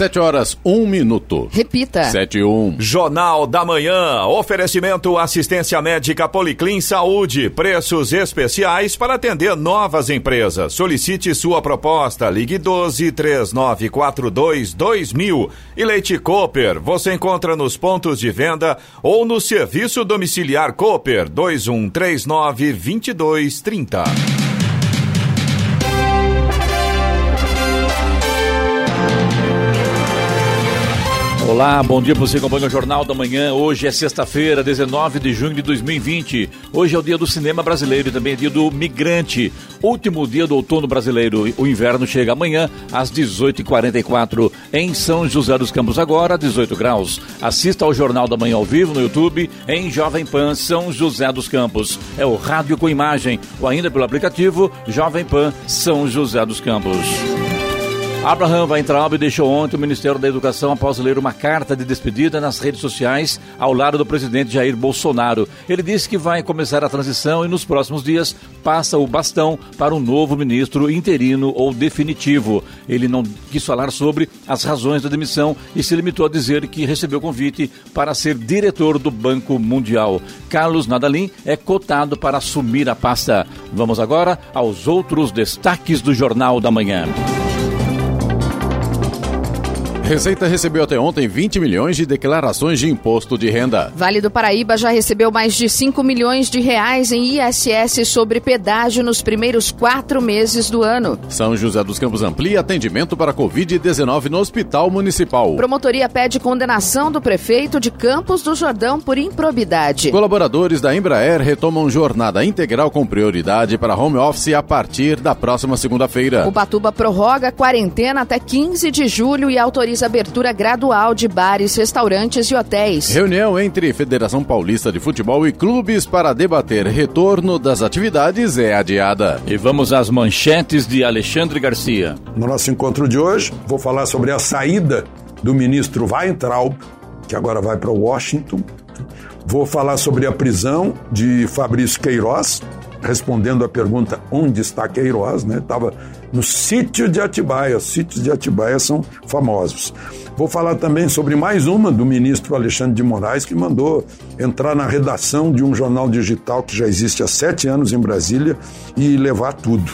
Sete horas, um minuto. Repita. Sete e um. Jornal da Manhã. Oferecimento assistência médica Policlin Saúde. Preços especiais para atender novas empresas. Solicite sua proposta. Ligue 12 3942 2000. E Leite Cooper. Você encontra nos pontos de venda ou no serviço domiciliar Cooper 2139 2230. Olá, bom dia para você acompanha o Jornal da Manhã. Hoje é sexta-feira, 19 de junho de 2020. Hoje é o dia do cinema brasileiro e também é dia do migrante. Último dia do outono brasileiro. O inverno chega amanhã às 18h44 em São José dos Campos, agora 18 graus. Assista ao Jornal da Manhã ao vivo no YouTube em Jovem Pan São José dos Campos. É o rádio com imagem ou ainda pelo aplicativo Jovem Pan São José dos Campos. Abraham Weintraub deixou ontem o Ministério da Educação após ler uma carta de despedida nas redes sociais ao lado do presidente Jair Bolsonaro. Ele disse que vai começar a transição e nos próximos dias passa o bastão para um novo ministro interino ou definitivo. Ele não quis falar sobre as razões da demissão e se limitou a dizer que recebeu convite para ser diretor do Banco Mundial. Carlos Nadalim é cotado para assumir a pasta. Vamos agora aos outros destaques do Jornal da Manhã. Receita recebeu até ontem 20 milhões de declarações de imposto de renda. Vale do Paraíba já recebeu mais de 5 milhões de reais em ISS sobre pedágio nos primeiros quatro meses do ano. São José dos Campos amplia atendimento para Covid-19 no Hospital Municipal. Promotoria pede condenação do prefeito de Campos do Jordão por improbidade. Colaboradores da Embraer retomam jornada integral com prioridade para home office a partir da próxima segunda-feira. O Batuba prorroga quarentena até 15 de julho e autoriza abertura gradual de bares, restaurantes e hotéis. Reunião entre Federação Paulista de Futebol e clubes para debater retorno das atividades é adiada. E vamos às manchetes de Alexandre Garcia. No nosso encontro de hoje, vou falar sobre a saída do ministro Weintraub, que agora vai para Washington. Vou falar sobre a prisão de Fabrício Queiroz, respondendo a pergunta onde está Queiroz, né? Estava no sítio de Atibaia. Os sítios de Atibaia são famosos. Vou falar também sobre mais uma do ministro Alexandre de Moraes, que mandou entrar na redação de um jornal digital que já existe há sete anos em Brasília e levar tudo.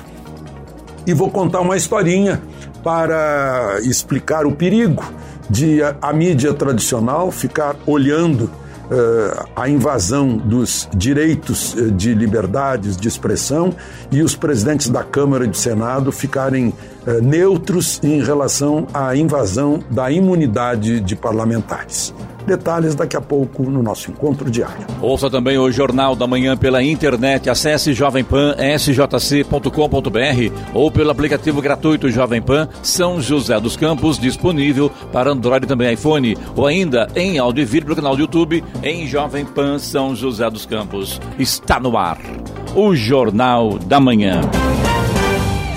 E vou contar uma historinha para explicar o perigo de a, a mídia tradicional ficar olhando a invasão dos direitos uh, de liberdades de expressão e os presidentes da Câmara e do Senado ficarem uh, neutros em relação à invasão da imunidade de parlamentares. Detalhes daqui a pouco no nosso encontro diário. Ouça também o Jornal da Manhã pela internet. Acesse jovempan.sjc.com.br ou pelo aplicativo gratuito Jovem Pan São José dos Campos, disponível para Android e também iPhone, ou ainda em áudio e vídeo pelo canal do YouTube em Jovem Pan São José dos Campos. Está no ar o Jornal da Manhã.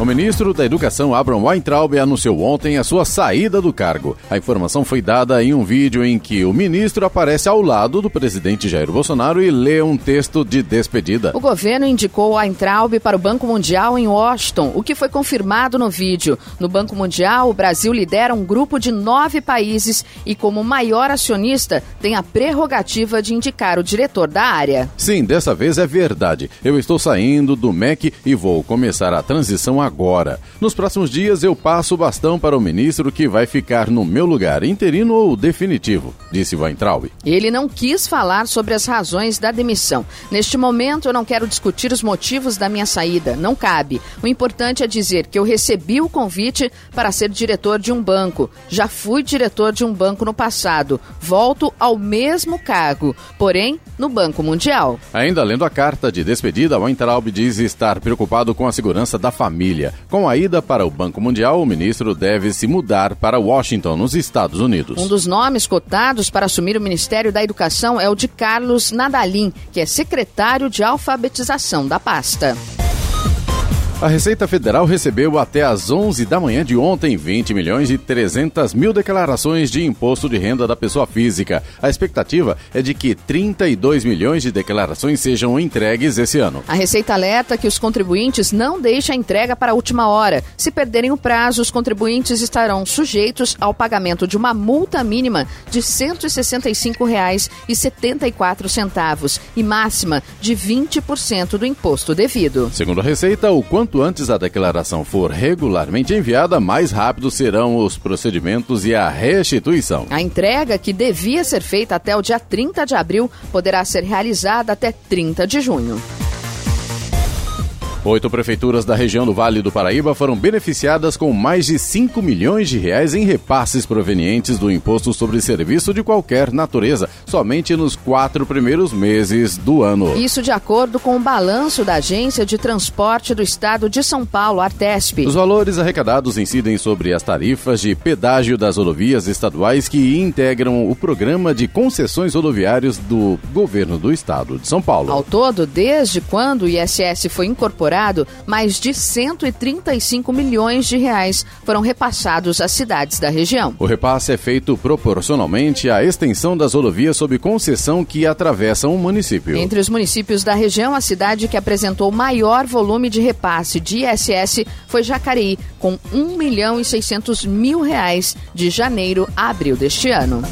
O ministro da Educação, Abraham Weintraub, anunciou ontem a sua saída do cargo. A informação foi dada em um vídeo em que o ministro aparece ao lado do presidente Jair Bolsonaro e lê um texto de despedida. O governo indicou Weintraub para o Banco Mundial em Washington, o que foi confirmado no vídeo. No Banco Mundial, o Brasil lidera um grupo de nove países e, como maior acionista, tem a prerrogativa de indicar o diretor da área. Sim, dessa vez é verdade. Eu estou saindo do MEC e vou começar a transição agora. Nos próximos dias eu passo o bastão para o ministro que vai ficar no meu lugar, interino ou definitivo, disse Weintraub. Ele não quis falar sobre as razões da demissão. Neste momento eu não quero discutir os motivos da minha saída, não cabe. O importante é dizer que eu recebi o convite para ser diretor de um banco. Já fui diretor de um banco no passado. Volto ao mesmo cargo, porém no Banco Mundial. Ainda lendo a carta de despedida, Weintraub diz estar preocupado com a segurança da família. Com a ida para o Banco Mundial, o ministro deve se mudar para Washington, nos Estados Unidos. Um dos nomes cotados para assumir o Ministério da Educação é o de Carlos Nadalim, que é secretário de alfabetização da pasta. A Receita Federal recebeu até às 11 da manhã de ontem 20 milhões e 300 mil declarações de imposto de renda da pessoa física. A expectativa é de que 32 milhões de declarações sejam entregues esse ano. A Receita alerta que os contribuintes não deixem a entrega para a última hora. Se perderem o prazo, os contribuintes estarão sujeitos ao pagamento de uma multa mínima de R$ 165,74 e máxima de 20% do imposto devido. Segundo a Receita, o quanto quanto antes a declaração for regularmente enviada, mais rápidos serão os procedimentos e a restituição. A entrega, que devia ser feita até o dia 30 de abril, poderá ser realizada até 30 de junho. Oito prefeituras da região do Vale do Paraíba foram beneficiadas com mais de 5 milhões de reais em repasses provenientes do imposto sobre serviço de qualquer natureza, somente nos quatro primeiros meses do ano. Isso de acordo com o balanço da Agência de Transporte do Estado de São Paulo, Artesp. Os valores arrecadados incidem sobre as tarifas de pedágio das rodovias estaduais que integram o programa de concessões rodoviárias do governo do estado de São Paulo. Ao todo, desde quando o ISS foi incorporado mais de 135 milhões de reais foram repassados às cidades da região. O repasse é feito proporcionalmente à extensão das rodovias sob concessão que atravessam o município. Entre os municípios da região, a cidade que apresentou maior volume de repasse de ISS foi Jacareí, com 1 milhão e 600 mil reais de janeiro a abril deste ano.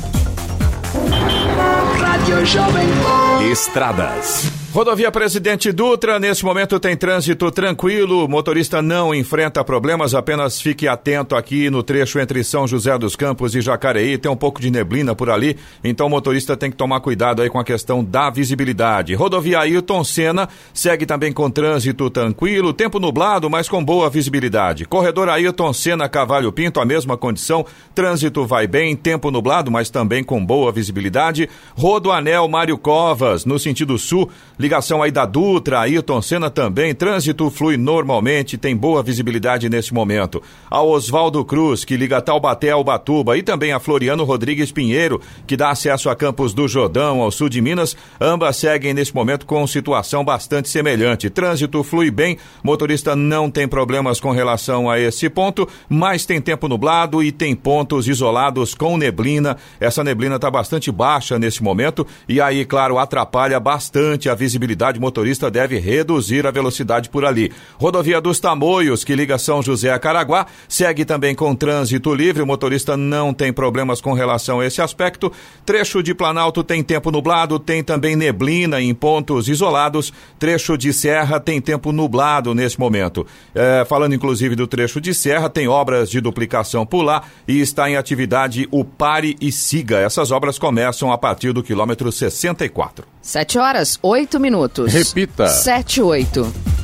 Estradas. Rodovia Presidente Dutra, nesse momento tem trânsito tranquilo, motorista não enfrenta problemas, apenas fique atento aqui no trecho entre São José dos Campos e Jacareí, tem um pouco de neblina por ali, então o motorista tem que tomar cuidado aí com a questão da visibilidade. Rodovia Ailton Senna segue também com trânsito tranquilo, tempo nublado, mas com boa visibilidade. Corredor Ailton Senna Cavalho Pinto, a mesma condição, trânsito vai bem, tempo nublado, mas também com boa visibilidade. Rodoanel Mário Covas, no sentido sul, Ligação aí da Dutra, Ayrton Senna também. Trânsito flui normalmente, tem boa visibilidade nesse momento. A Oswaldo Cruz, que liga Taubaté ao Batuba, e também a Floriano Rodrigues Pinheiro, que dá acesso a Campos do Jordão, ao sul de Minas. Ambas seguem nesse momento com situação bastante semelhante. Trânsito flui bem, motorista não tem problemas com relação a esse ponto, mas tem tempo nublado e tem pontos isolados com neblina. Essa neblina está bastante baixa nesse momento e aí, claro, atrapalha bastante a visibilidade visibilidade, motorista deve reduzir a velocidade por ali. Rodovia dos Tamoios, que liga São José a Caraguá, segue também com trânsito livre. O motorista não tem problemas com relação a esse aspecto. Trecho de Planalto tem tempo nublado, tem também neblina em pontos isolados. Trecho de Serra tem tempo nublado nesse momento. É, falando inclusive do trecho de Serra, tem obras de duplicação por lá e está em atividade o Pare e Siga. Essas obras começam a partir do quilômetro 64. 7 horas, 8 minutos. Repita. 7, 8.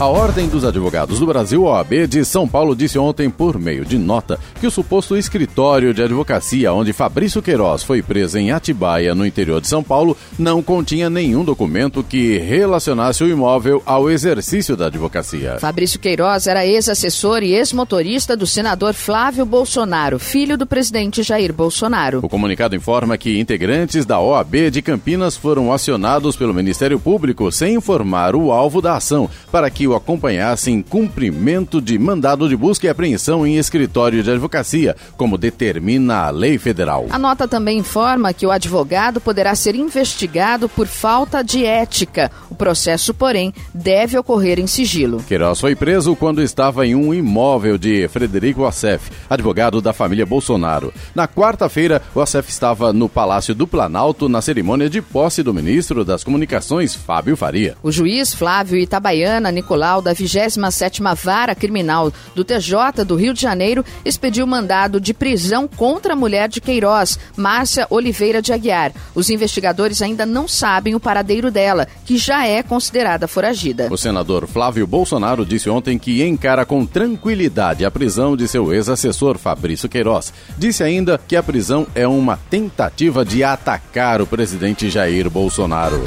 A Ordem dos Advogados do Brasil, OAB, de São Paulo, disse ontem, por meio de nota, que o suposto escritório de advocacia onde Fabrício Queiroz foi preso em Atibaia, no interior de São Paulo, não continha nenhum documento que relacionasse o imóvel ao exercício da advocacia. Fabrício Queiroz era ex-assessor e ex-motorista do senador Flávio Bolsonaro, filho do presidente Jair Bolsonaro. O comunicado informa que integrantes da OAB de Campinas foram acionados pelo Ministério Público sem informar o alvo da ação para que o acompanhasse em cumprimento de mandado de busca e apreensão em escritório de advocacia, como determina a lei federal. A nota também informa que o advogado poderá ser investigado por falta de ética. O processo, porém, deve ocorrer em sigilo. Queiroz foi preso quando estava em um imóvel de Frederico Assef, advogado da família Bolsonaro. Na quarta-feira, o Assef estava no Palácio do Planalto na cerimônia de posse do ministro das Comunicações, Fábio Faria. O juiz Flávio Itabaiana Nicolás Nicolau da 27ª Vara Criminal do TJ do Rio de Janeiro expediu mandado de prisão contra a mulher de Queiroz, Márcia Oliveira de Aguiar. Os investigadores ainda não sabem o paradeiro dela, que já é considerada foragida. O senador Flávio Bolsonaro disse ontem que encara com tranquilidade a prisão de seu ex-assessor Fabrício Queiroz. Disse ainda que a prisão é uma tentativa de atacar o presidente Jair Bolsonaro.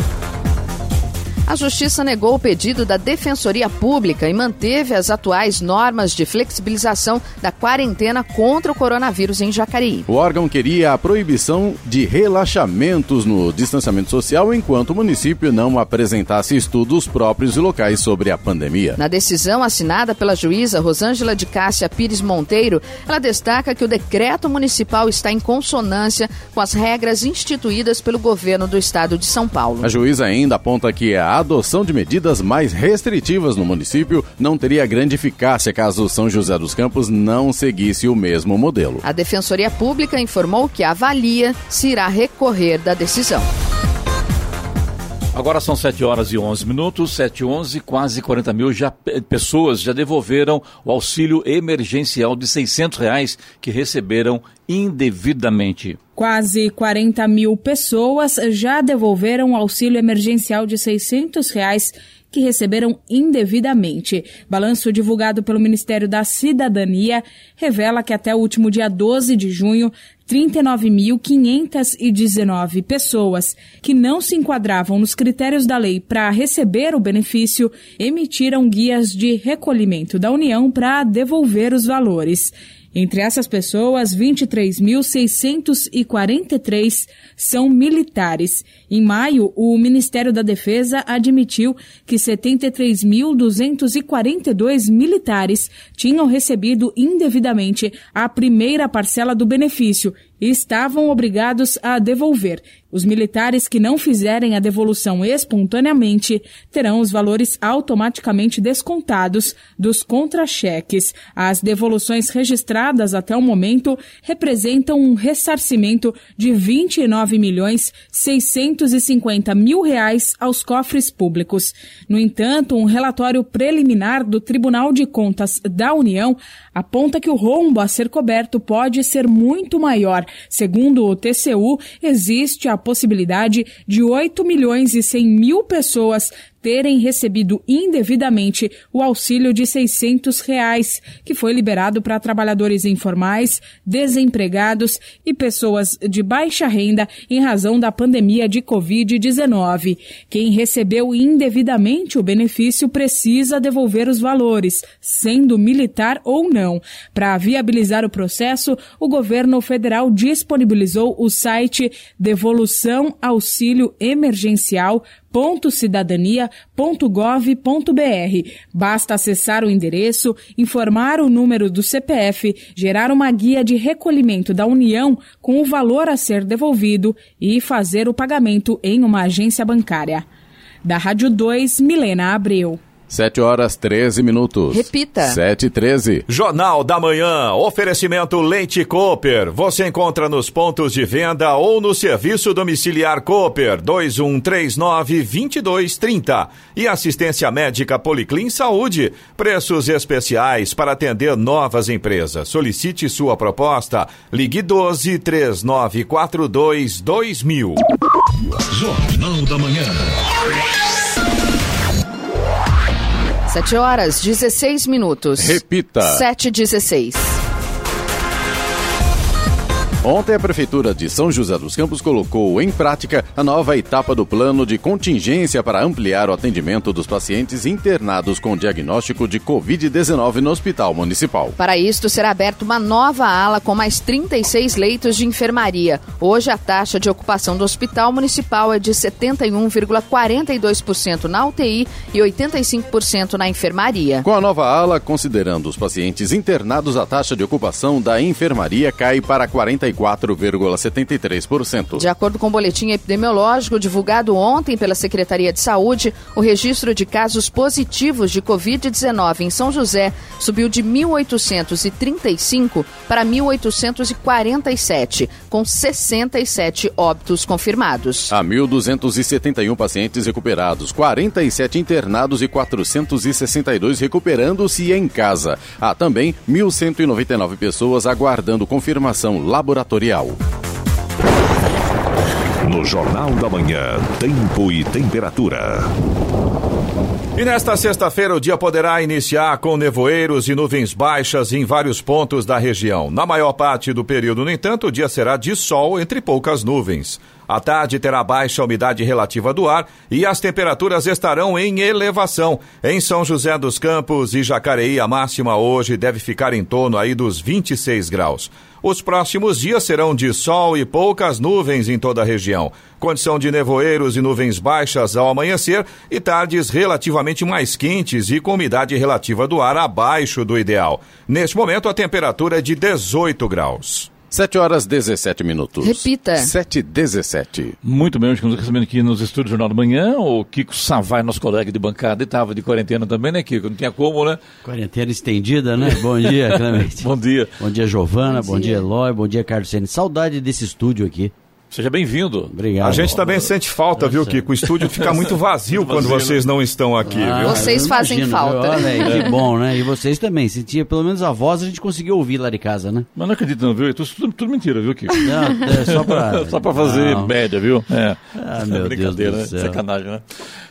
A Justiça negou o pedido da Defensoria Pública e manteve as atuais normas de flexibilização da quarentena contra o coronavírus em Jacareí. O órgão queria a proibição de relaxamentos no distanciamento social enquanto o município não apresentasse estudos próprios e locais sobre a pandemia. Na decisão assinada pela juíza Rosângela de Cássia Pires Monteiro, ela destaca que o decreto municipal está em consonância com as regras instituídas pelo governo do estado de São Paulo. A juíza ainda aponta que a adoção de medidas mais restritivas no município não teria grande eficácia caso São José dos Campos não seguisse o mesmo modelo. A Defensoria Pública informou que avalia se irá recorrer da decisão. Agora são 7 horas e 11 minutos, 7 e 11, quase 40 mil já, pessoas já devolveram o auxílio emergencial de 600 reais que receberam indevidamente. Quase 40 mil pessoas já devolveram o auxílio emergencial de 600 reais que receberam indevidamente. Balanço divulgado pelo Ministério da Cidadania revela que até o último dia 12 de junho, 39.519 pessoas que não se enquadravam nos critérios da lei para receber o benefício emitiram guias de recolhimento da União para devolver os valores. Entre essas pessoas, 23.643 são militares. Em maio, o Ministério da Defesa admitiu que 73.242 militares tinham recebido indevidamente a primeira parcela do benefício e estavam obrigados a devolver. Os militares que não fizerem a devolução espontaneamente terão os valores automaticamente descontados dos contra-cheques. As devoluções registradas até o momento representam um ressarcimento de 29 milhões 650 mil reais aos cofres públicos. No entanto, um relatório preliminar do Tribunal de Contas da União aponta que o rombo a ser coberto pode ser muito maior. Segundo o TCU, existe a possibilidade de 8 milhões e 100 mil pessoas terem recebido indevidamente o auxílio de 600 reais, que foi liberado para trabalhadores informais, desempregados e pessoas de baixa renda em razão da pandemia de Covid-19. Quem recebeu indevidamente o benefício precisa devolver os valores, sendo militar ou não. Para viabilizar o processo, o governo federal disponibilizou o site Devolução Auxílio Emergencial www.cidadania.gov.br. Basta acessar o endereço, informar o número do CPF, gerar uma guia de recolhimento da União com o valor a ser devolvido e fazer o pagamento em uma agência bancária. Da Rádio 2, Milena Abreu. 7 horas 13 minutos. Repita. 7 e 13. Jornal da Manhã. Oferecimento Leite Cooper. Você encontra nos pontos de venda ou no serviço domiciliar Cooper 2139 2230. E assistência médica Policlin Saúde. Preços especiais para atender novas empresas. Solicite sua proposta. Ligue 12 3942 2000. Jornal da Manhã. 7 horas 16 minutos. Repita. 7 e 16. Ontem, a Prefeitura de São José dos Campos colocou em prática a nova etapa do plano de contingência para ampliar o atendimento dos pacientes internados com diagnóstico de Covid-19 no Hospital Municipal. Para isto, será aberta uma nova ala com mais 36 leitos de enfermaria. Hoje, a taxa de ocupação do Hospital Municipal é de 71,42% na UTI e 85% na enfermaria. Com a nova ala, considerando os pacientes internados, a taxa de ocupação da enfermaria cai para 44 44,73%. De acordo com o boletim epidemiológico divulgado ontem pela Secretaria de Saúde, o registro de casos positivos de Covid-19 em São José subiu de 1.835 para 1.847, com 67 óbitos confirmados. Há 1.271 pacientes recuperados, 47 internados e 462 recuperando-se em casa. Há também 1.199 pessoas aguardando confirmação laboratorial no Jornal da Manhã, Tempo e Temperatura. E nesta sexta-feira o dia poderá iniciar com nevoeiros e nuvens baixas em vários pontos da região. Na maior parte do período, no entanto, o dia será de sol entre poucas nuvens. À tarde terá baixa umidade relativa do ar e as temperaturas estarão em elevação. Em São José dos Campos e Jacareí, a máxima hoje deve ficar em torno aí dos 26 graus. Os próximos dias serão de sol e poucas nuvens em toda a região. Condição de nevoeiros e nuvens baixas ao amanhecer e tardes relativamente mais quentes e com umidade relativa do ar abaixo do ideal. Neste momento, a temperatura é de 18 graus. 7 horas 17 minutos. Repita. 7 e 17. Muito bem, hoje estamos recebendo aqui nos estúdios do Jornal da Manhã o Kiko Savai, nosso colega de bancada, e estava de quarentena também, né, Kiko? Não tinha como, né? Quarentena estendida, né? Bom dia, Clemente. Bom dia. Bom dia, Giovana. Bom, Bom dia, dia. Eloy. Bom dia, Carlos Sene. Saudade desse estúdio aqui. Seja bem-vindo. Obrigado. A gente também sente falta, viu, Kiko? O estúdio fica muito vazio quando vocês não estão aqui, Ah, viu? Vocês fazem imagino, falta. viu? Olha aí, que bom, né? E vocês também. Se tinha pelo menos a voz, a gente conseguiu ouvir lá de casa, né? Mas não acredito não, viu? Isso tudo, tudo mentira, viu, Kiko? Não, é só pra... Só pra fazer Não. média, viu? É. Ah, meu Deus Brincadeira, do né? Sacanagem, né?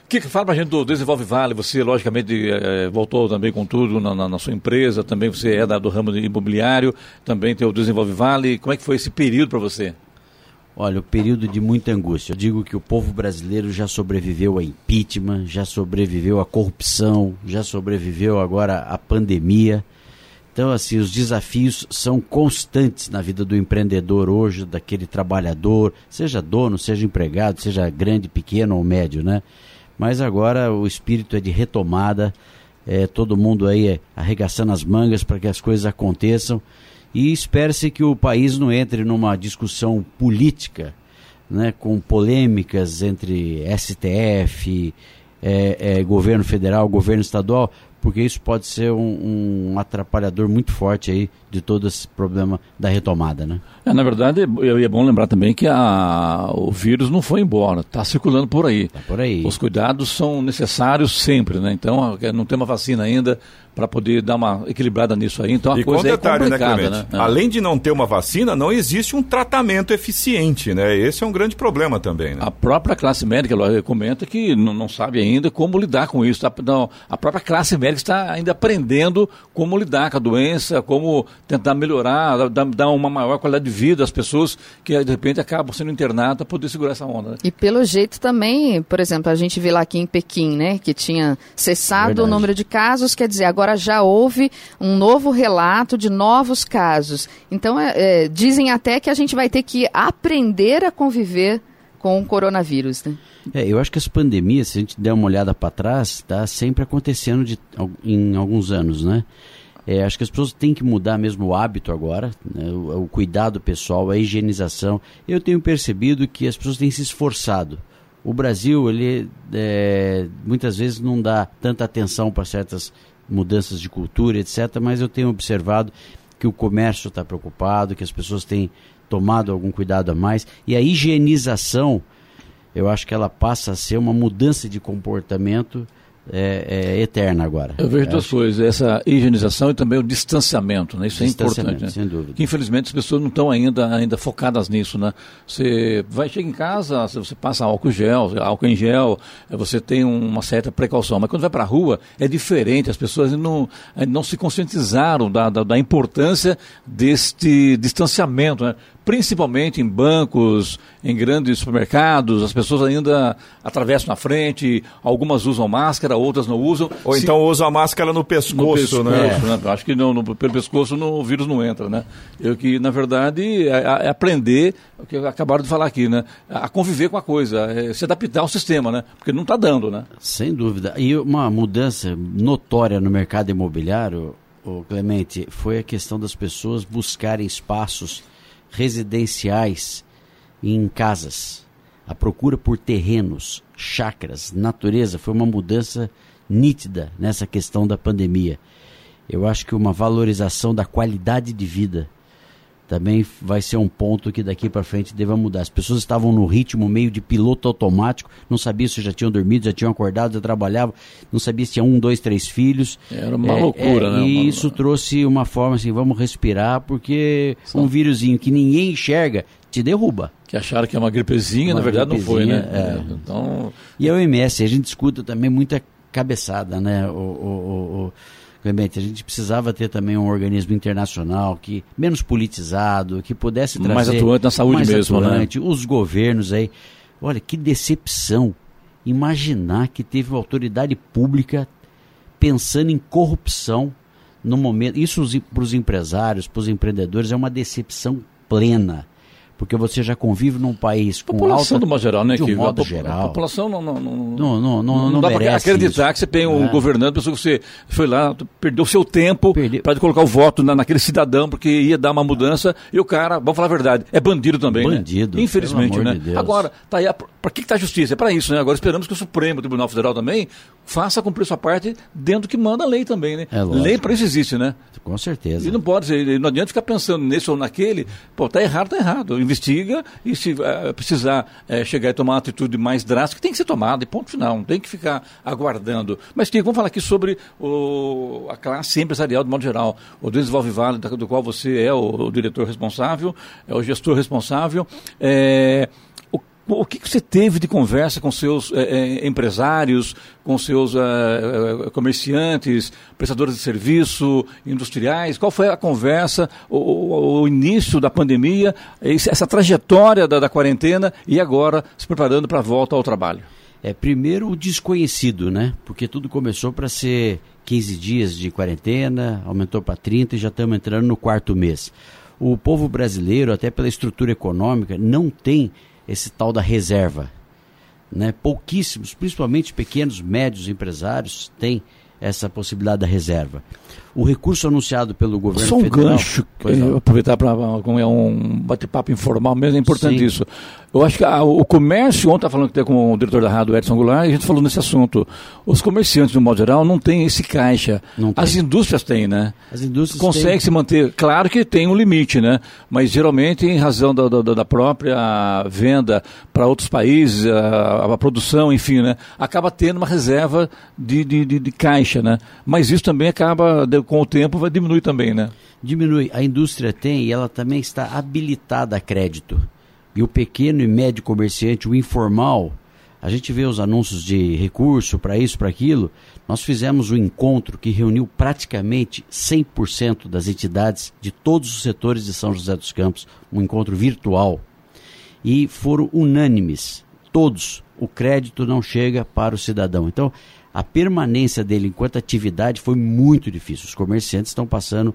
Kiko, fala pra gente do Desenvolve Vale. Você, logicamente, eh, voltou também com tudo na, na- na sua empresa. Também você é da, do ramo de imobiliário. Também tem o Desenvolve Vale. Como é que foi esse período para você? Olha, o período de muita angústia. Eu digo que o povo brasileiro já sobreviveu a impeachment, já sobreviveu à corrupção, já sobreviveu agora à pandemia. Então, assim, os desafios são constantes na vida do empreendedor hoje, daquele trabalhador, seja dono, seja empregado, seja grande, pequeno ou médio, né? Mas agora o espírito é de retomada, é, todo mundo aí é, arregaçando as mangas para que as coisas aconteçam e espera-se que o país não entre numa discussão política, né, com polêmicas entre STF, é, é, governo federal, governo estadual, porque isso pode ser um, um atrapalhador muito forte aí de todo esse problema da retomada, né? É, na verdade, é, é bom lembrar também que a, o vírus não foi embora, está circulando por aí. Tá por aí. Os cuidados são necessários sempre, né? Então, não tem uma vacina ainda para poder dar uma equilibrada nisso aí. Então, a E coisa é detalhe, né, complicada, Clemente? né? É. Além de não ter uma vacina, não existe um tratamento eficiente, né? Esse é um grande problema também, né? A própria classe médica ela comenta que não, não sabe ainda como lidar com isso. tá? Não, a própria classe médica está ainda aprendendo como lidar com a doença, como tentar melhorar, dar, dar uma maior qualidade de vida às pessoas que de repente acabam sendo internadas para poder segurar essa onda. né? E pelo jeito também, por exemplo, a gente vê lá aqui em Pequim, né, que tinha cessado Verdade. o número de casos, quer dizer, agora já houve um novo relato de novos casos. Então, é, é, dizem até que a gente vai ter que aprender a conviver com o coronavírus, né? É, eu acho que as pandemias, se a gente der uma olhada para trás, está sempre acontecendo de, em alguns anos, né? É, acho que as pessoas têm que mudar mesmo o hábito agora, né? o, o cuidado pessoal, a higienização. Eu tenho percebido que as pessoas têm se esforçado. O Brasil, ele é, muitas vezes não dá tanta atenção para certas mudanças de cultura, etc. Mas eu tenho observado que o comércio está preocupado, que as pessoas têm tomado algum cuidado a mais e a higienização eu acho que ela passa a ser uma mudança de comportamento é, é, eterna agora. Eu vejo duas coisas, essa higienização e também o distanciamento, né? Isso é Distanciamento, importante. sem né? dúvida. Que infelizmente as pessoas não estão ainda, ainda focadas nisso, né? Você vai chega em casa, você passa álcool gel, álcool em gel, eh, você tem uma certa precaução, mas quando vai para a rua é diferente, as pessoas não, ainda não se conscientizaram da, da, da importância deste distanciamento, né? Principalmente em bancos, em grandes supermercados, as pessoas ainda atravessam na frente, algumas usam máscara, outras não usam. Ou Se- então usa a máscara no no pescoço, né? pescoço, né? Eu Acho que não, no- pelo pescoço no, o vírus não entra, né? Eu que, na verdade, é, é aprender, o que acabaram de falar aqui, né? A conviver com a coisa, é se adaptar ao sistema, né? Porque não está dando, né? Sem dúvida. E uma mudança notória no mercado imobiliário, o Clemente, foi a questão das pessoas buscarem espaços residenciais em casas. A procura por terrenos, chácaras, natureza foi uma mudança nítida nessa questão da pandemia. Eu acho que uma valorização da qualidade de vida também vai ser um ponto que daqui para frente deva mudar. As pessoas estavam no ritmo meio de piloto automático, não sabia se já tinham dormido, já tinham acordado, já trabalhavam, não sabia se tinha um, dois, três filhos. Era uma loucura, né? E Uma- isso trouxe uma forma assim, vamos respirar, porque um vírusinho que ninguém enxerga te derruba. Que acharam que é uma gripezinha, Uma na verdade não foi, né? gripezinha, é. Então, E a OMS, a gente escuta também muita cabeçada, né? O- o- o- Clemente, a gente precisava ter também um organismo internacional que menos politizado, que pudesse trazer mais atuante na saúde mais mesmo, né? atuante, né? os governos aí. Olha que decepção imaginar que teve uma autoridade pública pensando em corrupção no momento. Isso para os empresários, para os empreendedores é uma decepção plena porque você já convive num país com população alta... do modo geral, né? De um que modo a, geral. A população não não não, não, não, não, não dá para acreditar isso. que você tem um é. governante, pessoa que você foi lá, perdeu seu tempo para colocar o voto na, naquele cidadão porque ia dar uma mudança e o cara, vamos falar a verdade, é bandido também, bandido, né? Infelizmente, né? De Agora, tá aí, para que está a justiça? É para isso, né? Agora esperamos que o Supremo Tribunal Federal também faça cumprir sua parte dentro do que manda a lei também, né? É lei para isso existe, né? Com certeza. E não pode ser, não adianta ficar pensando nesse ou naquele, pô, tá errado, tá errado. Investiga e se uh, precisar uh, chegar e tomar uma atitude mais drástica, tem que ser tomada, e ponto final, não tem que ficar aguardando. Mas, Kiko, vamos falar aqui sobre o, a classe empresarial de modo geral. O Desenvolve Vale, do qual você é o, o diretor responsável, é o gestor responsável. É, o que, você teve de conversa com seus é, empresários, com seus é, comerciantes, prestadores de serviço, industriais? Qual foi a conversa, o, o início da pandemia, essa trajetória da, da, quarentena e agora se preparando para a volta ao trabalho? É, primeiro o desconhecido, né? Porque tudo começou para ser 15 dias de quarentena, aumentou para 30 e já estamos entrando no quarto mês. O povo brasileiro, até pela estrutura econômica, não tem esse tal da reserva. Né? Pouquíssimos, principalmente pequenos, médios empresários, têm essa possibilidade da reserva. O recurso anunciado pelo governo Só um federal... gancho, eu aproveitar para como é um bate-papo informal mesmo, é importante Sim. isso. Eu acho que a, o comércio, ontem estava falando que com o diretor da rádio, Edson Goulart, e a gente falou nesse assunto. Os comerciantes, um modo geral, não têm esse caixa. As indústrias têm, né? As indústrias Conseguem têm. se manter. Claro que tem um limite, né? Mas geralmente, em razão da, da, da própria venda para outros países, a, a, produção, enfim, né? Acaba tendo uma reserva de, de, de, de caixa, né? Mas isso também acaba, com o tempo, vai diminuir também, né? Diminui. A indústria tem e ela também está habilitada a crédito. E o pequeno e médio comerciante, o informal, a gente vê os anúncios de recurso para isso, para aquilo. Nós fizemos um encontro que reuniu praticamente 100% das entidades de todos os setores de São José dos Campos, um encontro virtual. E foram unânimes, todos, o crédito não chega para o cidadão. Então, a permanência dele enquanto atividade foi muito difícil. Os comerciantes estão passando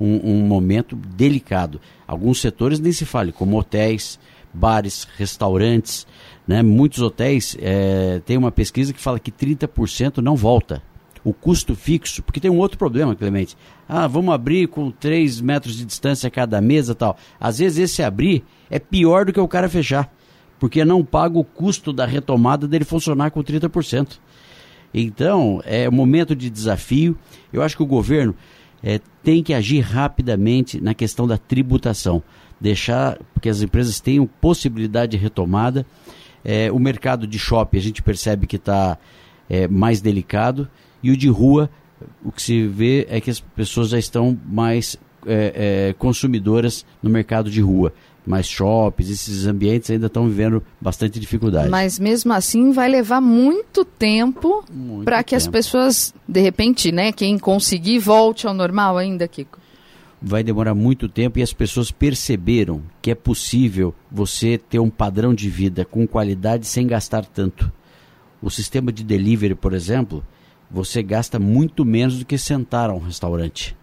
um, um momento delicado. Alguns setores nem se fale, como hotéis, bares, restaurantes, né? Muitos hotéis é, tem uma pesquisa que fala que 30% não volta. O custo fixo, porque tem um outro problema, Clemente. Ah, vamos abrir com 3 metros de distância cada mesa tal. Às vezes esse abrir é pior do que o cara fechar, porque não paga o custo da retomada dele funcionar com 30%. Então, é um momento de desafio. Eu acho que o governo é, tem que agir rapidamente na questão da tributação deixar que as empresas tenham possibilidade de retomada. É, o mercado de shopping a gente percebe que está é, mais delicado e o de rua o que se vê é que as pessoas já estão mais é, é consumidoras no mercado de rua. Mas shoppings, esses ambientes ainda estão vivendo bastante dificuldade. Mas mesmo assim vai levar muito tempo para que as pessoas, de repente, né, quem conseguir volte ao normal ainda, Kiko vai demorar muito tempo e as pessoas perceberam que é possível você ter um padrão de vida com qualidade sem gastar tanto. O sistema de delivery, por exemplo, você gasta muito menos do que sentar a um restaurante.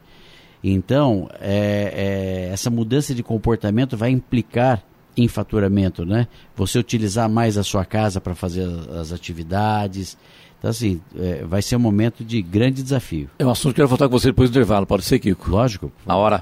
Então, é, é, essa mudança de comportamento vai implicar em faturamento, né? Você utilizar mais a sua casa para fazer as atividades, então, assim, é, vai ser um momento de grande desafio. É um assunto que eu quero voltar com você depois do intervalo, pode ser, Kiko? Lógico. Na hora.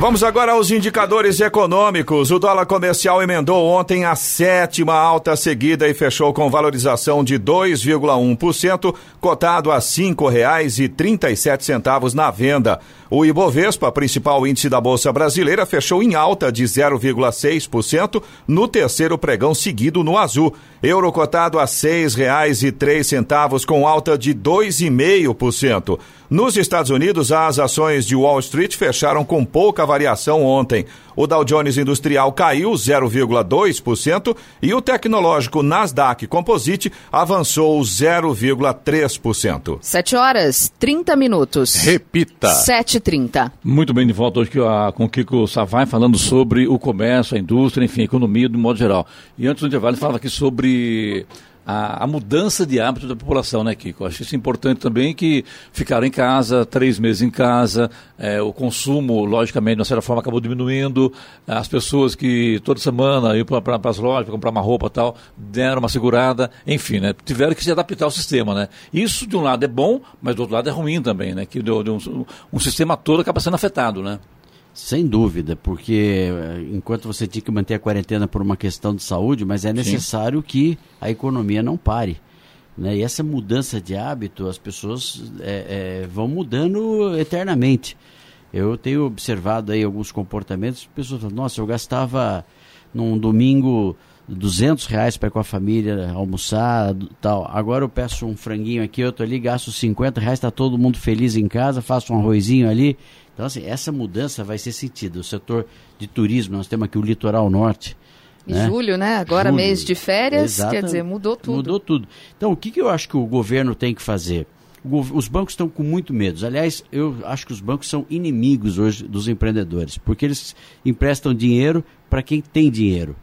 Vamos agora aos indicadores econômicos. O dólar comercial emendou ontem a sétima alta seguida e fechou com valorização de 2,1%, cotado a R$ 5,37 na venda. O Ibovespa, principal índice da Bolsa Brasileira, fechou em alta de 0,6% no terceiro pregão seguido no azul. Euro cotado a R$ 6,03 com alta de 2,5%. Nos Estados Unidos, as ações de Wall Street fecharam com pouca variação ontem. O Dow Jones Industrial caiu 0,2% e o tecnológico Nasdaq Composite avançou 0,3%. 7 horas 30 minutos. Repita. 7h30. Muito bem, de volta hoje com o Kiko Savai falando sobre o comércio, a indústria, enfim, a economia de modo geral. E antes do intervalo, ele falava aqui sobre a, a, mudança de hábito da população, né, Kiko? Acho isso importante também que ficaram em casa, três meses em casa, é, o consumo, logicamente, de uma certa forma, acabou diminuindo, as pessoas que toda semana iam para as lojas para comprar uma roupa e tal, deram uma segurada, enfim, né, tiveram que se adaptar ao sistema, né? Isso, de um lado, é bom, mas do outro lado é ruim também, né? Que de, de um, um sistema todo acaba sendo afetado, né? Sem dúvida, porque eh, enquanto você tinha que manter a quarentena por uma questão de saúde, mas é necessário Sim. que a economia não pare. Né? E essa mudança de hábito, as pessoas é, é, vão mudando eternamente. Eu tenho observado aí alguns comportamentos, pessoas falam, nossa, eu gastava num domingo 200 reais para ir com a família almoçar, tal. Agora eu peço um franguinho aqui, outro ali, gasto 50 reais, está todo mundo feliz em casa, faço um arrozinho ali. Então, assim, essa mudança vai ser sentida. O setor de turismo, nós temos aqui o litoral norte. Em né? julho, né? Agora julho. mês de férias, quer dizer, mudou tudo. Mudou tudo. Então, o que, que eu acho que o governo tem que fazer? os bancos estão com muito medo. Aliás, eu acho que os bancos são inimigos hoje dos empreendedores, porque eles emprestam dinheiro para quem tem dinheiro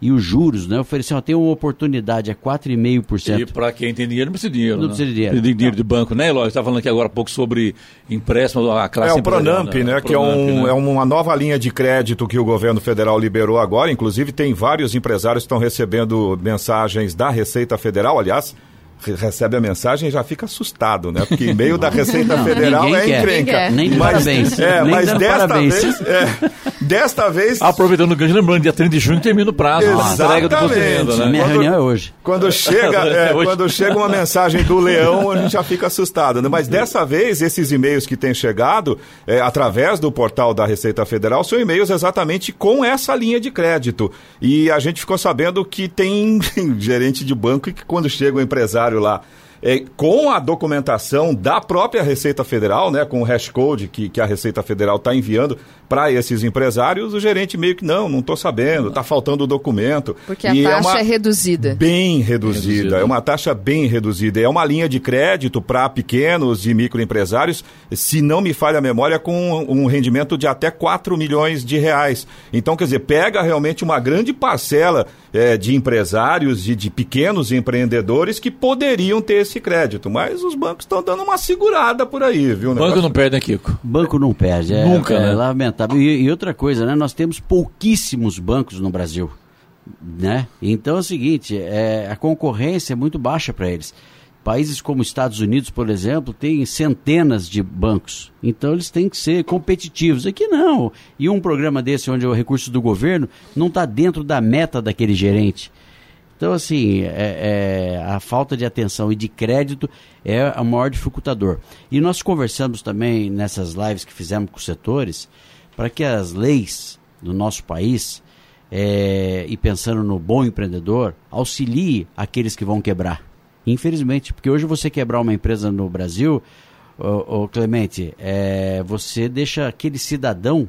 e os juros, né? Ofereciam tem uma oportunidade a 4,5%. E para quem tem dinheiro, não precisa de dinheiro. Não né? precisa de dinheiro. Tem dinheiro de banco, né, Eloy? Você estava falando aqui agora há pouco sobre empréstimo a classe É o Pronamp, né? né? Que é, um, né? é uma nova linha de crédito que o governo federal liberou agora. Inclusive, tem vários empresários que estão recebendo mensagens da Receita Federal, aliás recebe a mensagem e já fica assustado, né? Porque e-mail da Receita não, Federal é encrenca. Nem mas, parabéns. É, Nem mas desta parabéns. vez. É, desta vez. Aproveitando o gancho, lembrando, dia 30 de junho termina o prazo. Exatamente. Do renda, né? Minha quando, reunião é hoje. Quando chega, é, hoje. quando chega uma mensagem do leão, a gente já fica assustado. Né? Mas dessa vez, esses e-mails que têm chegado é, através do portal da Receita Federal são e-mails exatamente com essa linha de crédito. E a gente ficou sabendo que tem gerente de banco que quando chega o empresário lá é, com a documentação da própria Receita Federal, né, com o hashcode que, que a Receita Federal está enviando para esses empresários, o gerente meio que não, não estou sabendo, está faltando o documento. Porque a e é taxa é, é, reduzida. Bem reduzida, reduzida, é uma taxa bem reduzida. É uma linha de crédito para pequenos e microempresários, se não me falha a memória, com um rendimento de até 4 milhões de reais. Então, quer dizer, pega realmente uma grande parcela é, de empresários e de pequenos empreendedores que poderiam ter esse crédito, mas os bancos estão dando uma segurada por aí, viu? Banco não perde, né, Kiko? Banco não perde, é, Nunca, é, né? lamentável. E, e, outra coisa, né? Nós temos pouquíssimos bancos no Brasil, né? Então é o seguinte, é, a concorrência é muito baixa para eles. Países como Estados Unidos, por exemplo, têm centenas de bancos. Então eles têm que ser competitivos. Aqui não. E um programa desse, onde o recurso do governo não está dentro da meta daquele gerente. Então, assim, é, é, a falta de atenção e de crédito é o maior dificultador. E nós conversamos também nessas lives que fizemos com os setores para que as leis do nosso país, é, e pensando no bom empreendedor, auxilie aqueles que vão quebrar. Infelizmente, porque hoje você quebrar uma empresa no Brasil, ô, ô Clemente, é, você deixa aquele cidadão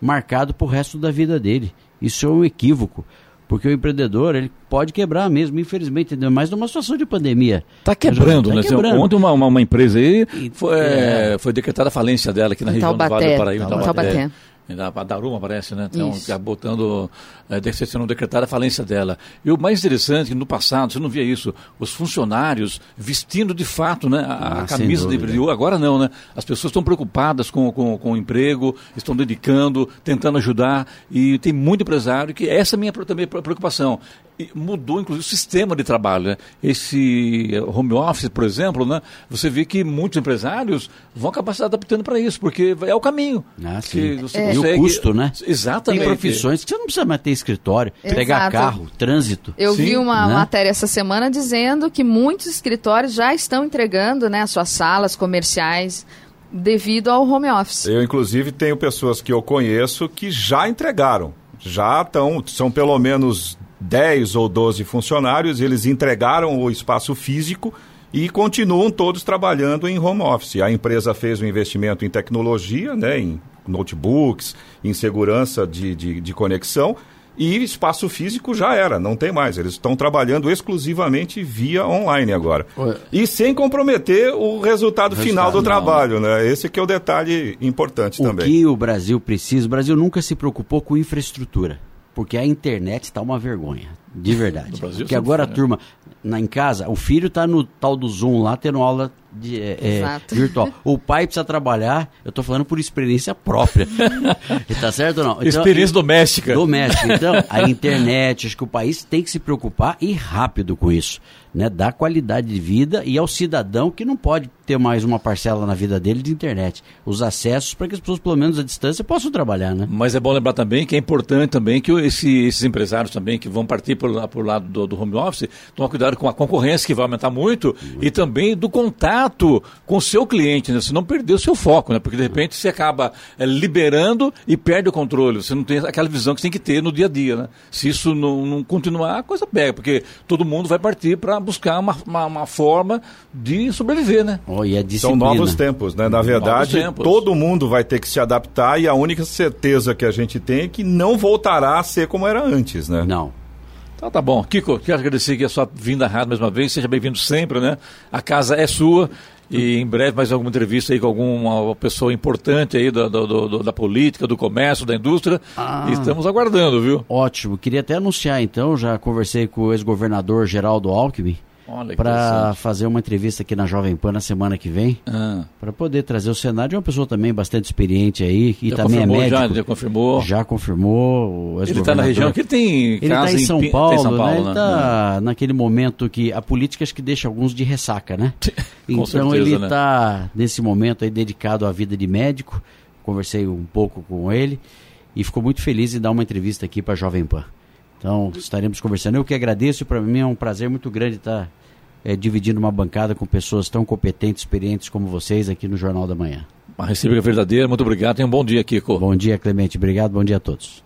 marcado para o resto da vida dele. Isso é um equívoco. Porque o empreendedor, ele pode quebrar mesmo, infelizmente, ainda mais numa situação de pandemia. Está quebrando, tá né? Quebrando. Ontem uma, uma, uma, empresa aí foi, é. foi decretada a falência dela aqui na região Taubaté. do Vale do Paraíba. Taubaté. Taubaté da Daruma, parece, né? Então, é botando, é, sendo decretada a falência dela. E o mais interessante, no passado, você não via isso, os funcionários vestindo de fato né, a, ah, camisa de emprego. Agora não, né? As pessoas estão preocupadas com, com, com o emprego, estão dedicando, tentando ajudar. E tem muito empresário que essa é a minha também preocupação. Mudou, inclusive, o sistema de trabalho. Né? Esse home office, por exemplo, né? você vê que muitos empresários vão acabar se adaptando para isso, porque é o caminho. Ah, sim. Você é. consegue. E o custo, né? Exatamente. Tem profissões que você não precisa mais ter escritório, Exato. pegar carro, trânsito. Eu Sim, vi uma né? matéria essa semana dizendo que muitos escritórios já estão entregando né, as suas salas comerciais devido ao home office. Eu, inclusive, tenho pessoas que eu conheço que já entregaram. Já estão, são pelo menos 10 ou 12 funcionários, eles entregaram o espaço físico e continuam todos trabalhando em home office. A empresa fez um investimento em tecnologia, né, em notebooks, em segurança de, de, de conexão, e espaço físico já era, não tem mais. Eles estão trabalhando exclusivamente via online agora. Ué. E sem comprometer o resultado, o final do trabalho, né? Esse que é o detalhe importante o também. O que o Brasil precisa, o Brasil nunca se preocupou com infraestrutura, porque a internet está uma vergonha, de verdade. Porque agora a turma, na, em casa, o filho está no tal do Zoom lá, tendo aula de, é, é virtual. O pai precisa trabalhar, eu estou falando por experiência própria. tá certo ou não? Então, experiência doméstica. Doméstica. Então, a internet, acho que o país tem que se preocupar e rápido com isso né, dar qualidade de vida e ao cidadão que não pode ter mais uma parcela na vida dele de internet. Os acessos para que as pessoas, pelo menos à distância, possam trabalhar, né? Mas é bom lembrar também que é importante também que esse, esses empresários também que vão partir por, por lado do, do, home office tomar cuidado com a concorrência que vai aumentar muito uhum. e também do contato com o seu cliente, né? Você não perder o seu foco, né? Porque de repente você acaba é, liberando e perde o controle. Você não tem aquela visão que você tem que ter no dia a dia, né? Se isso não, não continuar, a coisa pega, porque todo mundo vai partir para buscar uma, uma, uma, forma de sobreviver, né? Oh, e São novos tempos, né? Na verdade, todo mundo vai ter que se adaptar e a única certeza que a gente tem é que não voltará a ser como era antes, né? Não. Então tá bom. Kiko, quero agradecer aqui a sua vinda à rádio mais uma vez. Seja bem-vindo sempre, né? A casa é sua. E em breve mais alguma entrevista aí com alguma pessoa importante aí da, do, da política, do comércio, da indústria. Ah, estamos aguardando, viu? Ótimo. Queria até anunciar então, já conversei com o ex-governador Geraldo Alckmin para fazer uma entrevista aqui na Jovem Pan na semana que vem, ah. para poder trazer o cenário de uma pessoa também bastante experiente aí, e já também é médico. Já, já confirmou? Já confirmou. Ele está na região que ele tem Ele está em, São Paulo, em São Paulo né? Ele está né? naquele momento que a política acho que deixa alguns de ressaca, né? então certeza, ele está né? nesse momento aí dedicado à vida de médico. Conversei um pouco com ele e ficou muito feliz em dar uma entrevista aqui para a Jovem Pan. Então, estaremos conversando. Eu que agradeço, para mim é um prazer muito grande estar é, dividindo uma bancada com pessoas tão competentes, experientes como vocês aqui no Jornal da Manhã. Uma recíproca verdadeira, muito obrigado. Tenha um bom dia, Kiko. Bom dia, Clemente. Obrigado, bom dia a todos.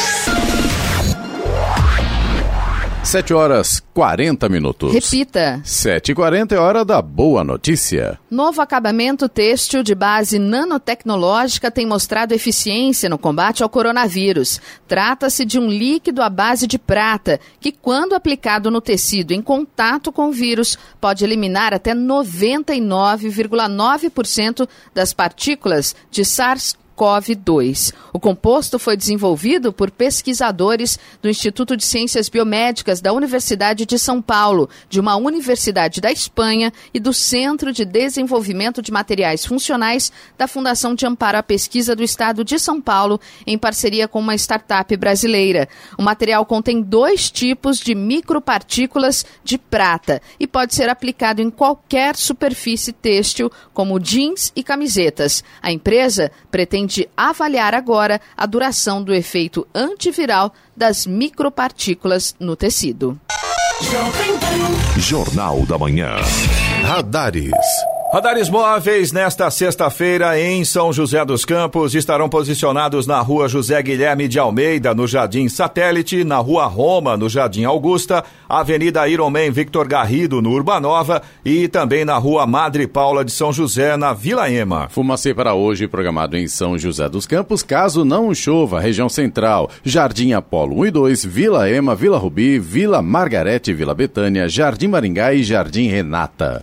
7 horas 40 minutos. Repita. 7h40 é hora da boa notícia. Novo acabamento têxtil de base nanotecnológica tem mostrado eficiência no combate ao coronavírus. Trata-se de um líquido à base de prata, que, quando aplicado no tecido em contato com o vírus, pode eliminar até 99,9% das partículas de SARS SARS-CoV-2. O composto foi desenvolvido por pesquisadores do Instituto de Ciências Biomédicas da Universidade de São Paulo, de uma universidade da Espanha e do Centro de Desenvolvimento de Materiais Funcionais da Fundação de Amparo à Pesquisa do Estado de São Paulo, em parceria com uma startup brasileira. O material contém dois tipos de micropartículas de prata e pode ser aplicado em qualquer superfície têxtil, como jeans e camisetas. A empresa pretende de avaliar agora a duração do efeito antiviral das micropartículas no tecido. Jornal da Manhã. Radares. Radares móveis nesta sexta-feira em São José dos Campos estarão posicionados na rua José Guilherme de Almeida, no Jardim Satélite, na rua Roma, no Jardim Augusta, Avenida Ironman Victor Garrido, no Urbanova e também na rua Madre Paula de São José, na Vila Ema. Fumacê para hoje programado em São José dos Campos, caso não chova, região central, Jardim Apolo 1 e 2, Vila Ema, Vila Rubi, Vila Margarete, Vila Betânia, Jardim Maringá e Jardim Renata.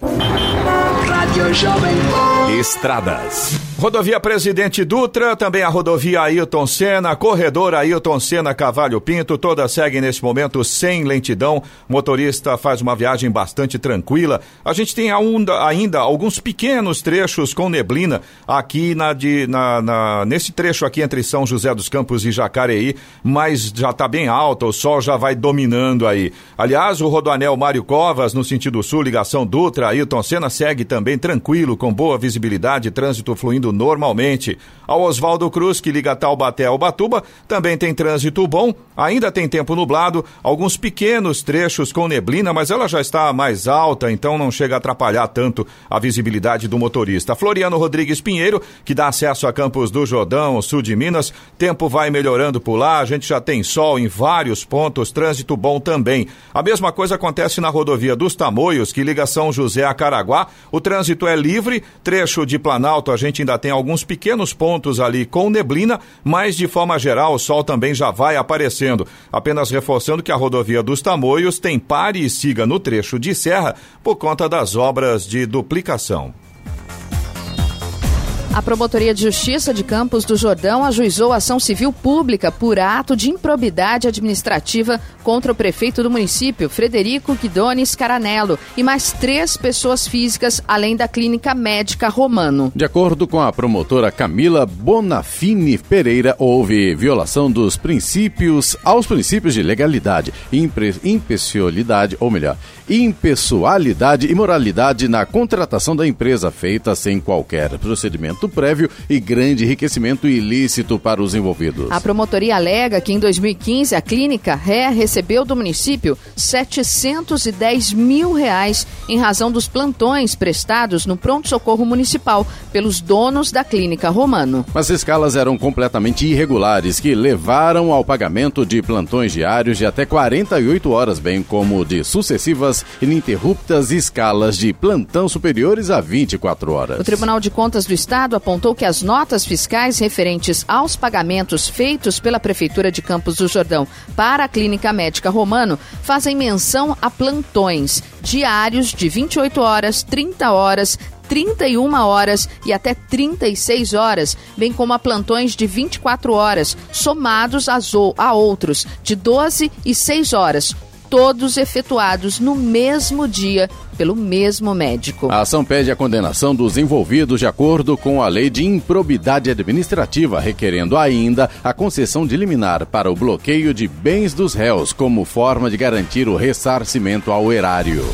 you're showing. Estradas. Rodovia Presidente Dutra, também a rodovia Ailton Senna, corredor Ailton Senna Cavalho Pinto, todas seguem neste momento sem lentidão. Motorista faz uma viagem bastante tranquila. A gente tem ainda, alguns pequenos trechos com neblina aqui na, de, na, na, nesse trecho aqui entre São José dos Campos e Jacareí, mas já está bem alto, o sol já vai dominando aí. Aliás, o rodoanel Mário Covas, no sentido sul, ligação Dutra, Ailton Senna, segue também tranquilo, com boa visibilidade, trânsito fluindo normalmente. Ao Oswaldo Cruz, que liga Taubaté ao Batuba, também tem trânsito bom, ainda tem tempo nublado, alguns pequenos trechos com neblina, mas ela já está mais alta, então não chega a atrapalhar tanto a visibilidade do motorista. Floriano Rodrigues Pinheiro, que dá acesso a Campos do Jordão, sul de Minas, tempo vai melhorando por lá, a gente já tem sol em vários pontos, trânsito bom também. A mesma coisa acontece na rodovia dos Tamoios, que liga São José a Caraguá, o trânsito é livre, trecho de Planalto a gente ainda tem alguns pequenos pontos ali com neblina, mas de forma geral o sol também já vai aparecendo. Apenas reforçando que a rodovia dos Tamoios tem pare e siga no trecho de serra por conta das obras de duplicação. A Promotoria de Justiça de Campos do Jordão ajuizou ação civil pública por ato de improbidade administrativa contra o prefeito do município, Frederico Guidones Caranello, e mais três pessoas físicas, além da clínica médica Romano. De acordo com a promotora Camila Bonafini Pereira, houve violação dos princípios aos princípios de legalidade, impessoalidade, ou melhor, impessoalidade e moralidade na contratação da empresa feita sem qualquer procedimento prévio e grande enriquecimento ilícito para os envolvidos. A promotoria alega que em 2015 a clínica Ré recebeu do município 710 mil reais em razão dos plantões prestados no pronto-socorro municipal pelos donos da clínica Romano. As escalas eram completamente irregulares, que levaram ao pagamento de plantões diários de até 48 horas, bem como de sucessivas ininterruptas escalas de plantão superiores a 24 horas. O Tribunal de Contas do Estado apontou que as notas fiscais referentes aos pagamentos feitos pela Prefeitura de Campos do Jordão para a Clínica Médica Romano fazem menção a plantões diários de 28 horas, 30 horas, 31 horas e até 36 horas, bem como a plantões de 24 horas, somados a outros de 12 e 6 horas, todos efetuados no mesmo dia pelo mesmo médico. A ação pede a condenação dos envolvidos de acordo com a lei de improbidade administrativa, requerendo ainda a concessão de liminar para o bloqueio de bens dos réus como forma de garantir o ressarcimento ao erário.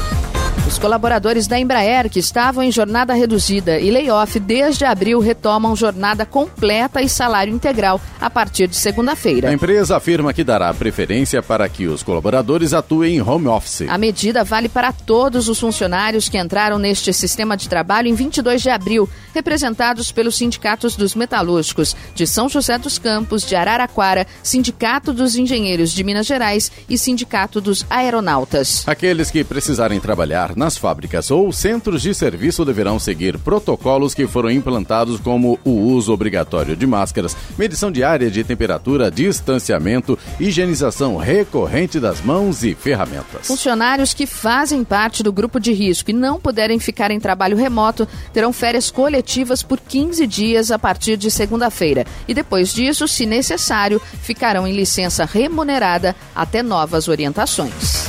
Os colaboradores da Embraer, que estavam em jornada reduzida e layoff desde abril, retomam jornada completa e salário integral a partir de segunda-feira. A empresa afirma que dará preferência para que os colaboradores atuem em home office. A medida vale para todos os funcionários que entraram neste sistema de trabalho em 22 de abril, representados pelos sindicatos dos metalúrgicos de São José dos Campos, de Araraquara, Sindicato dos Engenheiros de Minas Gerais e Sindicato dos Aeronautas. Aqueles que precisarem trabalhar nas fábricas ou centros de serviço deverão seguir protocolos que foram implantados como o uso obrigatório de máscaras, medição diária de temperatura, distanciamento, higienização recorrente das mãos e ferramentas. Funcionários que fazem parte do grupo de risco e não puderem ficar em trabalho remoto terão férias coletivas por 15 dias a partir de segunda-feira e depois disso, se necessário, ficarão em licença remunerada até novas orientações.